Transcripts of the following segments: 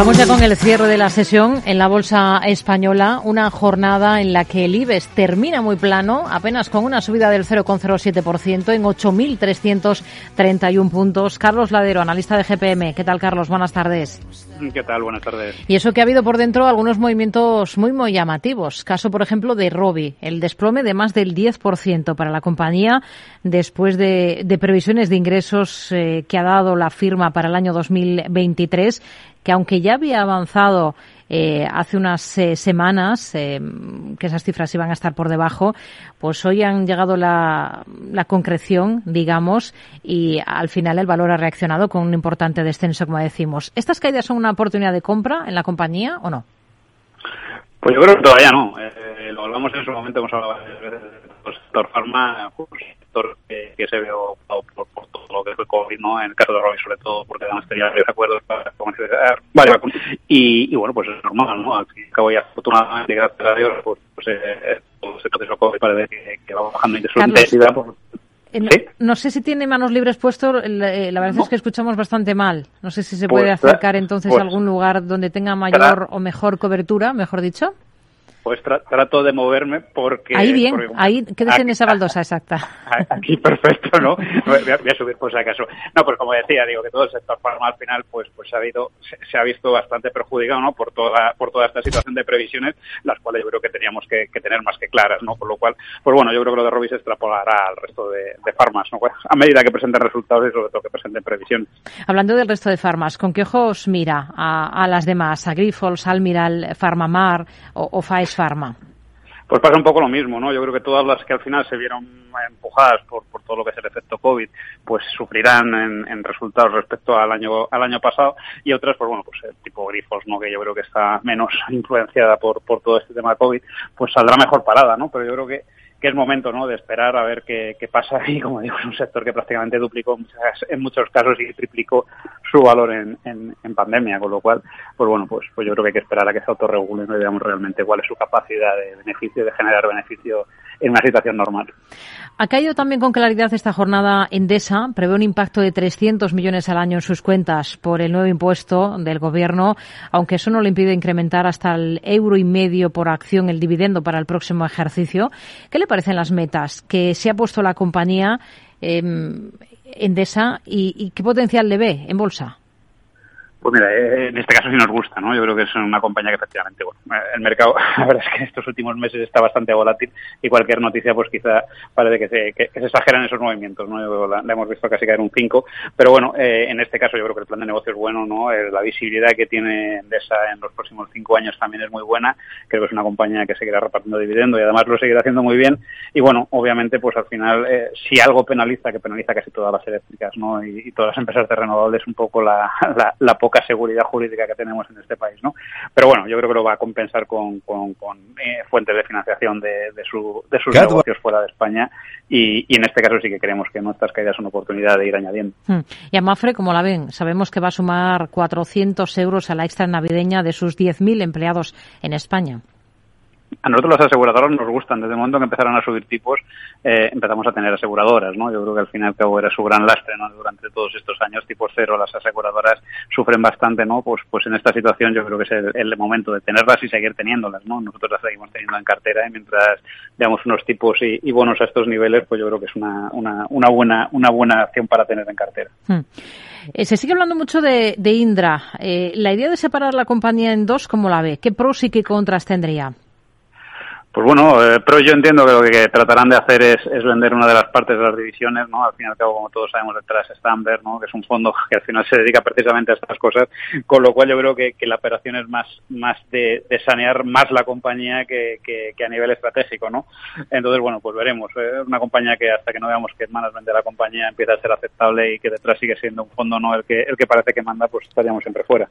Vamos ya con el cierre de la sesión en la Bolsa Española, una jornada en la que el IBEX termina muy plano, apenas con una subida del 0,07% en 8.331 puntos. Carlos Ladero, analista de GPM. ¿Qué tal, Carlos? Buenas tardes. ¿Qué tal? Buenas tardes. Y eso que ha habido por dentro algunos movimientos muy, muy llamativos. Caso, por ejemplo, de Robi, el desplome de más del 10% para la compañía después de, previsiones de ingresos eh, que ha dado la firma para el año 2023 que aunque ya había avanzado eh, hace unas eh, semanas eh, que esas cifras iban a estar por debajo, pues hoy han llegado la, la, concreción, digamos, y al final el valor ha reaccionado con un importante descenso, como decimos. ¿Estas caídas son una oportunidad de compra en la compañía o no? Pues yo creo que todavía no. lo hablamos en su momento, hemos hablado del sector farma, pues, sector que, se ve ocupado por, todo lo que fue COVID, ¿no? En el caso de Robbie, sobre todo, porque además tenía varios acuerdos para comercializar varias vacunas. Y, y, bueno, pues es normal, ¿no? Al fin y al cabo, ya afortunadamente, gracias a Dios, pues, pues eh, todo ese proceso COVID parece que, que va bajando su intensidad. Pues, eh, ¿Sí? No sé si tiene manos libres puesto, eh, la, verdad es que escuchamos bastante mal. No sé si se puede pues, acercar entonces a algún lugar donde tenga mayor o mejor cobertura, mejor dicho. Pues trato de moverme porque... Ahí bien, ahí quédese en esa baldosa exacta. Aquí perfecto, ¿no? Voy a, subir por si acaso. No, pues como decía, digo que todo el sector farma al final pues pues ha habido, se, ha visto bastante perjudicado, ¿no? Por toda por toda esta situación de previsiones, las cuales yo creo que teníamos que, tener más que claras, ¿no? Por lo cual, pues bueno, yo creo que lo de Robis se extrapolará al resto de, farmas, ¿no? Pues a medida que presenten resultados y sobre todo que presenten previsiones. Hablando del resto de farmas, ¿con qué ojos mira a, las demás? A Grifols, Almiral, Farmamar o, o Pues pasa un poco lo mismo, ¿no? Yo creo que todas las que al final se vieron empujadas por, todo lo que es el efecto COVID, pues sufrirán en, resultados respecto al año al año pasado y otras, pues bueno, pues el tipo grifos, ¿no? Que yo creo que está menos influenciada por, por todo este tema de COVID, pues saldrá mejor parada, ¿no? Pero yo creo que que es momento ¿no? de esperar a ver qué, pasa y como digo es un sector que prácticamente duplicó en muchos casos y triplicó su valor en, en, pandemia con lo cual pues bueno pues pues yo creo que hay que esperar a que se autorregule y veamos realmente cuál es su capacidad de beneficio de generar beneficio en una situación normal. Ha caído también con claridad esta jornada Endesa. Prevé un impacto de 300 millones al año en sus cuentas por el nuevo impuesto del gobierno aunque eso no le impide incrementar hasta el euro y medio por acción el dividendo para el próximo ejercicio. ¿qué le parecen las metas que se ha puesto la compañía eh, Endesa y, y qué potencial le ve en bolsa? Pues mira, eh, en este caso sí nos gusta, ¿no? Yo creo que es una compañía que efectivamente, bueno, eh, el mercado, la verdad es que en estos últimos meses está bastante volátil y cualquier noticia, pues quizá parece que se, que, se exageran esos movimientos, ¿no? la, hemos visto casi caer un 5, pero bueno, eh, en este caso yo creo que el plan de negocio es bueno, ¿no? la visibilidad que tiene Endesa en los próximos cinco años también es muy buena, creo que es una compañía que seguirá repartiendo dividendo y además lo seguirá haciendo muy bien y bueno, obviamente, pues al final, si algo penaliza, que penaliza casi todas las eléctricas, ¿no? Y, todas las empresas de renovables, un poco la, la, la poca seguridad jurídica que tenemos en este país, ¿no? Pero bueno, yo creo que lo va a compensar con, con, eh, fuentes de financiación de, de, su, de sus negocios fuera de España y, y, en este caso sí que creemos que nuestras caídas son oportunidad de ir añadiendo. Hmm. Y a Mafre, como la ven, sabemos que va a sumar 400 euros a la extra navideña de sus 10.000 empleados en España a nosotros las aseguradoras nos gustan. Desde el momento que empezaron a subir tipos, eh, empezamos a tener aseguradoras, ¿no? Yo creo que al fin y al cabo era su gran lastre, ¿no? Durante todos estos años, tipo cero, las aseguradoras sufren bastante, ¿no? Pues, pues en esta situación yo creo que es el, momento de tenerlas y seguir teniéndolas, ¿no? Nosotros las seguimos teniendo en cartera y mientras veamos unos tipos y, bonos a estos niveles, pues yo creo que es una, una, buena, una buena acción para tener en cartera. Hmm. Eh, se sigue hablando mucho de, Indra. Eh, la idea de separar la compañía en dos, ¿cómo la ve? ¿Qué pros y qué contras tendría? Pues bueno, eh, pero yo entiendo que lo que tratarán de hacer es, es, vender una de las partes de las divisiones, ¿no? Al fin y al cabo, como todos sabemos, detrás está Amber, ¿no? Que es un fondo que al final se dedica precisamente a estas cosas, con lo cual yo creo que, la operación es más, más de, de sanear más la compañía que, que, que, a nivel estratégico, ¿no? Entonces, bueno, pues veremos. Es eh, una compañía que hasta que no veamos que el management de la compañía empieza a ser aceptable y que detrás sigue siendo un fondo, ¿no? El que, el que parece que manda, pues estaríamos siempre fuera.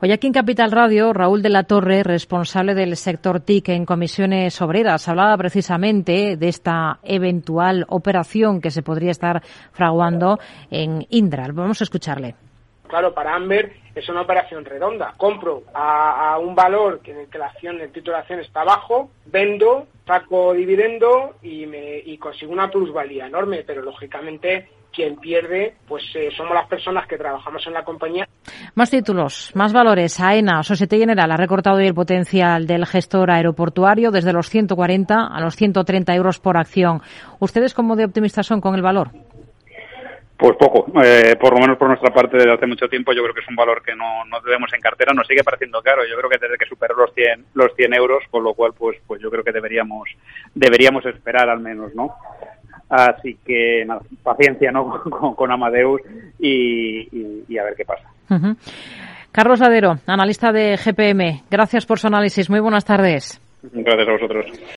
Hoy aquí en Capital Radio, Raúl de la Torre, responsable del sector TIC en comisiones obreras, hablaba precisamente de esta eventual operación que se podría estar fraguando en Indra. Vamos a escucharle. Claro, para Amber es una operación redonda. Compro a, un valor que que la acción, el título de acción está bajo, vendo, saco dividendo y, me, y consigo una plusvalía enorme, pero lógicamente quien pierde, pues eh, somos las personas que trabajamos en la compañía. Más títulos, más valores. AENA, Societe General, ha recortado hoy el potencial del gestor aeroportuario desde los 140 a los 130 euros por acción. ¿Ustedes cómo de optimistas son con el valor? Pues poco, eh, por lo menos por nuestra parte desde hace mucho tiempo yo creo que es un valor que no, no debemos en cartera, nos sigue pareciendo caro, yo creo que desde que superó los 100, los 100 euros, con lo cual pues, pues yo creo que deberíamos, deberíamos esperar al menos, ¿no? Así que nada, paciencia ¿no? con, Amadeus y, a ver qué pasa. Carlos Ladero, analista de GPM, gracias por su análisis, muy buenas tardes. Gracias a vosotros.